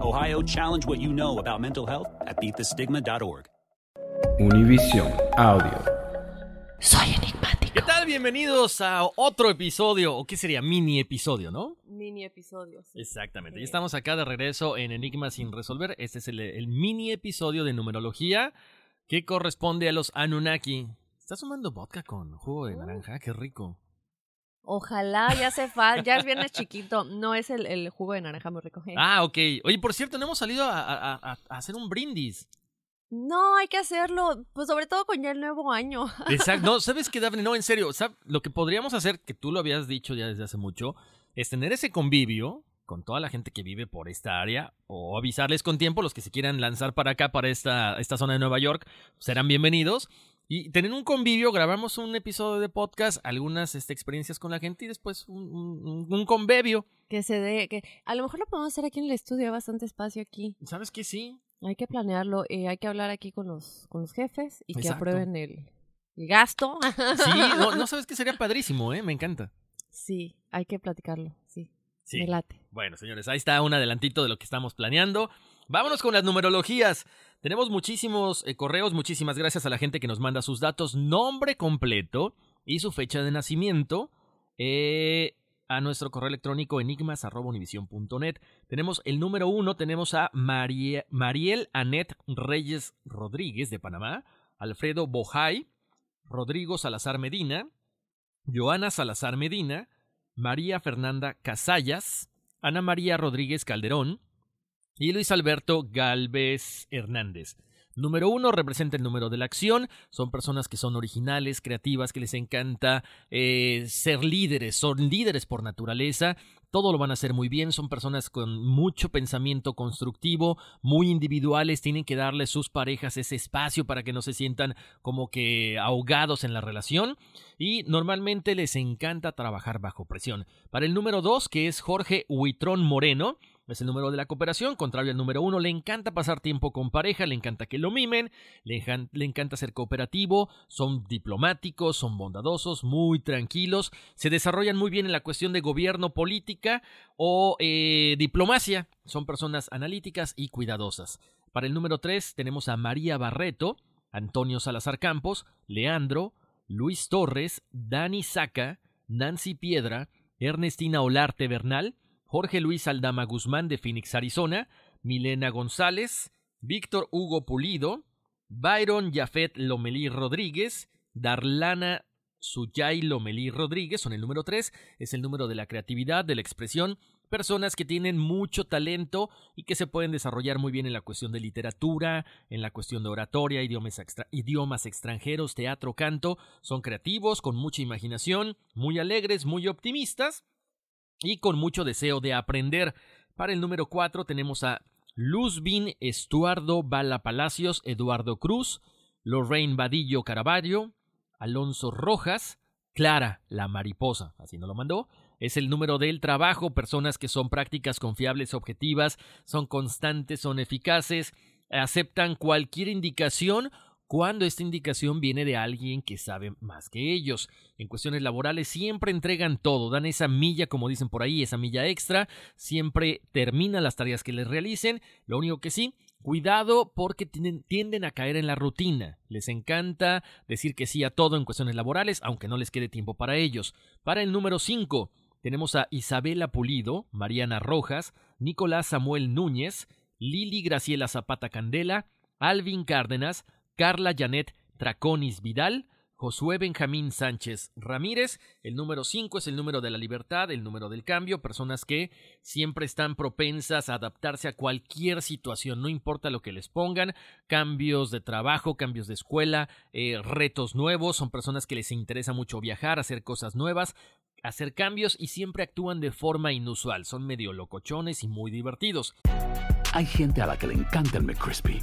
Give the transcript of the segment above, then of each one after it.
Ohio, challenge what you know about mental health at beatthestigma.org. Univision Audio. Soy enigmático. ¿Qué tal? Bienvenidos a otro episodio, o qué sería mini episodio, ¿no? Mini episodios. sí. Exactamente. Sí. Ya estamos acá de regreso en Enigma sin resolver. Este es el, el mini episodio de numerología que corresponde a los Anunnaki. ¿Estás tomando vodka con jugo de naranja? Qué rico. Ojalá, ya hace falta, ya es viernes chiquito, no es el, el jugo de naranja muy rico. ¿eh? Ah, ok. Oye, por cierto, no hemos salido a, a- a- hacer un brindis. No, hay que hacerlo, pues sobre todo con ya el nuevo año. Exacto. No, ¿sabes qué, Daphne? No, en serio. ¿sab- Lo que podríamos hacer, que tú lo habías dicho ya desde hace mucho, es tener ese convivio con toda la gente que vive por esta área o avisarles con tiempo, los que se quieran lanzar para acá, para esta, esta zona de Nueva York, serán bienvenidos. Y tener un convivio, grabamos un episodio de podcast, algunas este, experiencias con la gente y después un, un, convivio. Que se dé, que a lo mejor lo podemos hacer aquí en el estudio, hay bastante espacio aquí. ¿Sabes qué? Sí. Hay que planearlo, eh, hay que hablar aquí con los, con los jefes y que aprueben el, el gasto. Sí, no, no sabes que sería padrísimo, ¿eh? Me encanta. Sí, hay que platicarlo, sí. Sí. Me late. Bueno, señores, ahí está un adelantito de lo que estamos planeando. Vámonos con las numerologías. Tenemos muchísimos eh, correos, muchísimas gracias a la gente que nos manda sus datos, nombre completo y su fecha de nacimiento eh, a nuestro correo electrónico enigmas.univision.net. Tenemos el número uno, tenemos a Marie- Mariel Anet Reyes Rodríguez de Panamá, Alfredo Bojay, Rodrigo Salazar Medina, Joana Salazar Medina, María Fernanda Casallas, Ana María Rodríguez Calderón y Luis Alberto Galvez Hernández. Número uno representa el número de la acción. Son personas que son originales, creativas, que les encanta eh, ser líderes. Son líderes por naturaleza. Todo lo van a hacer muy bien. Son personas con mucho pensamiento constructivo, muy individuales. Tienen que darle a sus parejas ese espacio para que no se sientan como que ahogados en la relación. Y normalmente les encanta trabajar bajo presión. Para el número dos, que es Jorge Huitrón Moreno, es el número de la cooperación, contrario al número uno, le encanta pasar tiempo con pareja, le encanta que lo mimen, le, encanta ser cooperativo, son diplomáticos, son bondadosos, muy tranquilos, se desarrollan muy bien en la cuestión de gobierno, política o eh, diplomacia, son personas analíticas y cuidadosas. Para el número tres tenemos a María Barreto, Antonio Salazar Campos, Leandro, Luis Torres, Dani Saca, Nancy Piedra, Ernestina Olarte Bernal, Jorge Luis Aldama Guzmán de Phoenix, Arizona, Milena González, Víctor Hugo Pulido, Byron Jafet Lomelí Rodríguez, Darlana Suyay Lomelí Rodríguez, son el número 3, es el número de la creatividad, de la expresión, personas que tienen mucho talento y que se pueden desarrollar muy bien en la cuestión de literatura, en la cuestión de oratoria, idiomas, extra- idiomas extranjeros, teatro, canto, son creativos, con mucha imaginación, muy alegres, muy optimistas y con mucho deseo de aprender. Para el número 4 tenemos a Luzbin Estuardo Bala Palacios, Eduardo Cruz, Lorraine Vadillo Caraballo, Alonso Rojas, Clara la mariposa, así no lo mandó, es el número del trabajo, personas que son prácticas, confiables, objetivas, son constantes, son eficaces, aceptan cualquier indicación cuando esta indicación viene de alguien que sabe más que ellos. En cuestiones laborales siempre entregan todo, dan esa milla, como dicen por ahí, esa milla extra, siempre terminan las tareas que les realicen, lo único que sí, Cuidado porque tienden a caer en la rutina. Les encanta decir que sí a todo en cuestiones laborales, aunque no les quede tiempo para ellos. Para el número 5, tenemos a Isabela Pulido, Mariana Rojas, Nicolás Samuel Núñez, Lili Graciela Zapata Candela, Alvin Cárdenas, Carla Janet Traconis Vidal, Josué Benjamín Sánchez Ramírez. El número 5 es el número de la libertad, el número del cambio, personas que siempre están propensas a adaptarse a cualquier situación, no importa lo que les pongan, cambios de trabajo, cambios de escuela, eh, retos nuevos, son personas que les interesa mucho viajar, hacer cosas nuevas, hacer cambios y siempre actúan de forma inusual, son medio locochones y muy divertidos. Hay gente a la que le encanta el McCrispy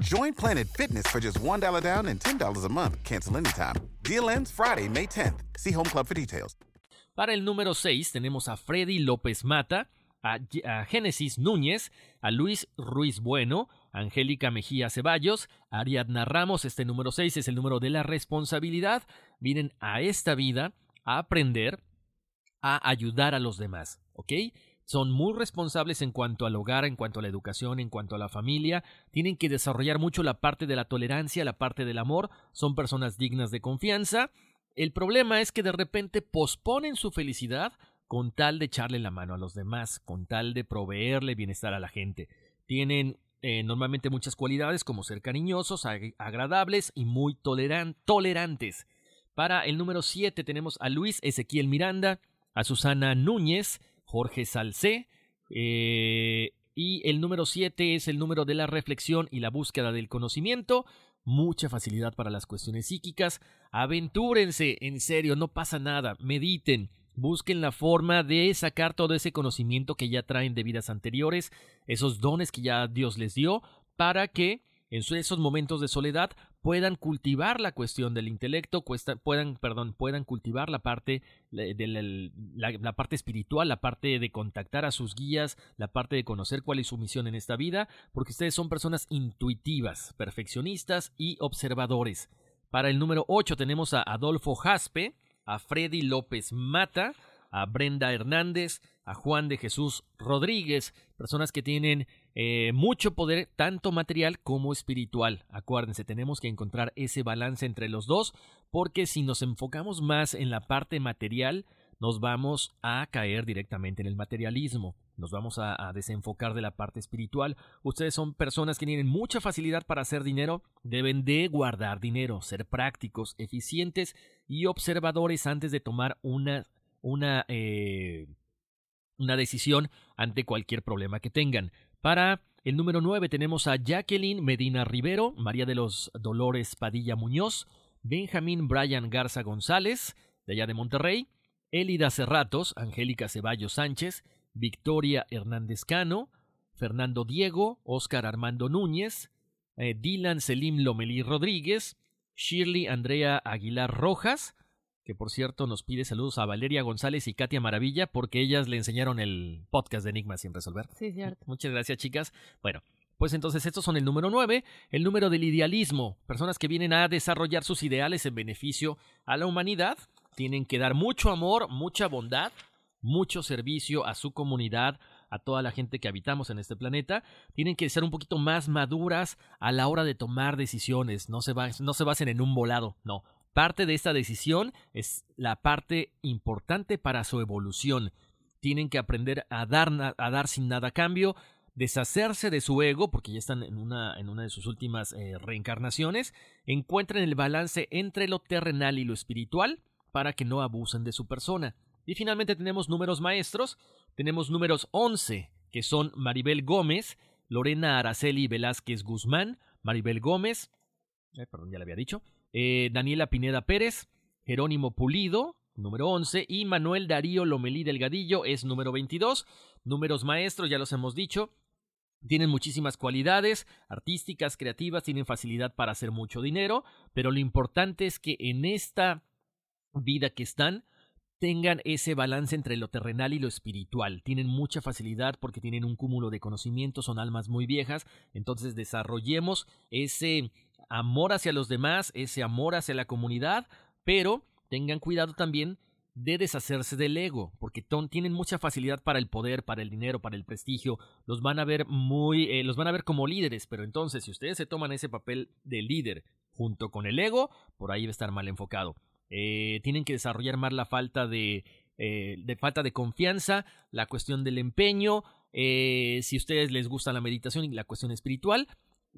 Join Planet Fitness for just $1 down and $10 a month. Cancel anytime. Deal ends Friday, May 10th. See Home Club for details. Para el número 6 tenemos a Freddy López Mata, a, a Génesis Núñez, a Luis Ruiz Bueno, Angélica Mejía Ceballos, Ariadna Ramos. Este número 6 es el número de la responsabilidad. Vienen a esta vida a aprender a ayudar a los demás, ¿ok? Son muy responsables en cuanto al hogar, en cuanto a la educación, en cuanto a la familia, tienen que desarrollar mucho la parte de la tolerancia, la parte del amor, son personas dignas de confianza. El problema es que de repente posponen su felicidad con tal de echarle la mano a los demás, con tal de proveerle bienestar a la gente. Tienen eh, normalmente muchas cualidades como ser cariñosos, ag agradables y muy toleran tolerantes. Para el número 7 tenemos a Luis Ezequiel Miranda, a Susana Núñez, Jorge Salcé. Eh, y el número 7 es el número de la reflexión y la búsqueda del conocimiento. Mucha facilidad para las cuestiones psíquicas. Aventúrense, en serio, no pasa nada. Mediten. Busquen la forma de sacar todo ese conocimiento que ya traen de vidas anteriores, esos dones que ya Dios les dio, para que en esos momentos de soledad puedan cultivar la cuestión del intelecto, puedan, perdón, puedan cultivar la parte de la, parte espiritual, la parte de contactar a sus guías, la parte de conocer cuál es su misión en esta vida, porque ustedes son personas intuitivas, perfeccionistas y observadores. Para el número 8 tenemos a Adolfo Jaspe, a Freddy López Mata, a Brenda Hernández, a Juan de Jesús Rodríguez, personas que tienen eh, mucho poder, tanto material como espiritual. Acuérdense, tenemos que encontrar ese balance entre los dos, porque si nos enfocamos más en la parte material, nos vamos a caer directamente en el materialismo, nos vamos a, desenfocar de la parte espiritual. Ustedes son personas que tienen mucha facilidad para hacer dinero, deben de guardar dinero, ser prácticos, eficientes y observadores antes de tomar una, una, eh, una decisión ante cualquier problema que tengan. Para el número 9 tenemos a Jacqueline Medina Rivero, María de los Dolores Padilla Muñoz, Benjamín Brian Garza González, de allá de Monterrey, Elida Cerratos, Angélica Ceballos Sánchez, Victoria Hernández Cano, Fernando Diego, Óscar Armando Núñez, eh, Dylan Selim Lomelí Rodríguez, Shirley Andrea Aguilar Rojas, que por cierto nos pide saludos a Valeria González y Katia Maravilla porque ellas le enseñaron el podcast de Enigma sin resolver. Sí, cierto. Muchas gracias, chicas. Bueno, pues entonces estos son el número 9, el número del idealismo, personas que vienen a desarrollar sus ideales en beneficio a la humanidad, tienen que dar mucho amor, mucha bondad, mucho servicio a su comunidad, a toda la gente que habitamos en este planeta, tienen que ser un poquito más maduras a la hora de tomar decisiones, no se, no se basen en un volado, no. Parte de esta decisión es la parte importante para su evolución. Tienen que aprender a dar, a dar sin nada a cambio, deshacerse de su ego, porque ya están en una, en una de sus últimas eh, reencarnaciones, encuentren el balance entre lo terrenal y lo espiritual para que no abusen de su persona. Y finalmente tenemos números maestros, tenemos números 11, que son Maribel Gómez, Lorena Araceli Velázquez Guzmán, Maribel Gómez, perdón, ya le había dicho, eh, Daniela Pineda Pérez, Jerónimo Pulido, número 11, y Manuel Darío Lomelí Delgadillo es número 22. Números maestros, ya los hemos dicho, tienen muchísimas cualidades artísticas, creativas, tienen facilidad para hacer mucho dinero, pero lo importante es que en esta vida que están, tengan ese balance entre lo terrenal y lo espiritual. Tienen mucha facilidad porque tienen un cúmulo de conocimientos, son almas muy viejas, entonces desarrollemos ese amor hacia los demás, ese amor hacia la comunidad, pero tengan cuidado también de deshacerse del ego, porque tienen mucha facilidad para el poder, para el dinero, para el prestigio, los van a ver muy, eh, los van a ver como líderes, pero entonces si ustedes se toman ese papel de líder junto con el ego, por ahí va a estar mal enfocado. Eh, tienen que desarrollar más la falta de, eh, de falta de confianza, la cuestión del empeño, si ustedes les gusta la meditación y la cuestión espiritual,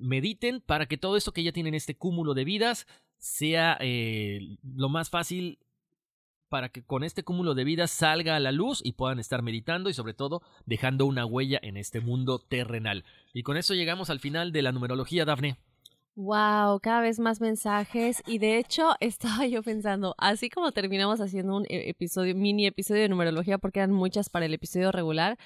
mediten para que todo esto que ya tienen este cúmulo de vidas sea lo más fácil para que con este cúmulo de vidas salga a la luz y puedan estar meditando y sobre todo dejando una huella en este mundo terrenal. Y con eso llegamos al final de la numerología, Dafne. Wow, cada vez más mensajes y de hecho estaba yo pensando, así como terminamos haciendo un e-, episodio, mini episodio de numerología porque eran muchas para el episodio regular,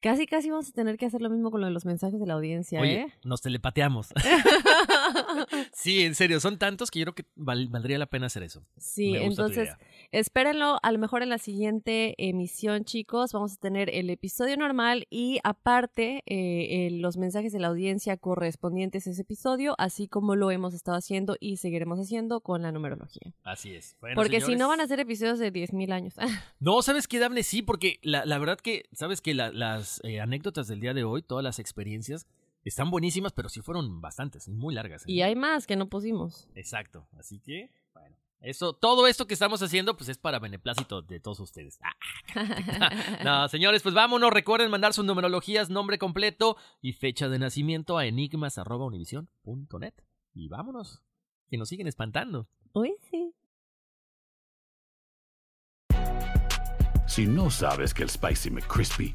Casi, casi vamos a tener que hacer lo mismo con lo de los mensajes de la audiencia, Oye, ¿eh? Nos telepateamos. sí, en serio, son tantos que yo creo que valdría la pena hacer eso. Sí, entonces espérenlo. A lo mejor en la siguiente emisión, chicos, vamos a tener el episodio normal y aparte eh, los mensajes de la audiencia correspondientes a ese episodio, así como lo hemos estado haciendo y seguiremos haciendo con la numerología. Así es. porque si no van a ser episodios de 10.000 años. no, ¿sabes qué, Dable? Sí, porque la, la verdad que, ¿sabes que las eh, anécdotas del día de hoy, todas las experiencias, están buenísimas, pero sí fueron bastantes muy largas. ¿eh? Y hay más que no pusimos. Exacto. Así que, bueno. Eso, todo esto que estamos haciendo, pues es para beneplácito de todos ustedes. no, señores, pues vámonos. Recuerden mandar sus numerologías, nombre completo y fecha de nacimiento a enigmas.univision.net. Y vámonos. Que nos siguen espantando. Uy, sí. Si no sabes que el Spicy McCrispy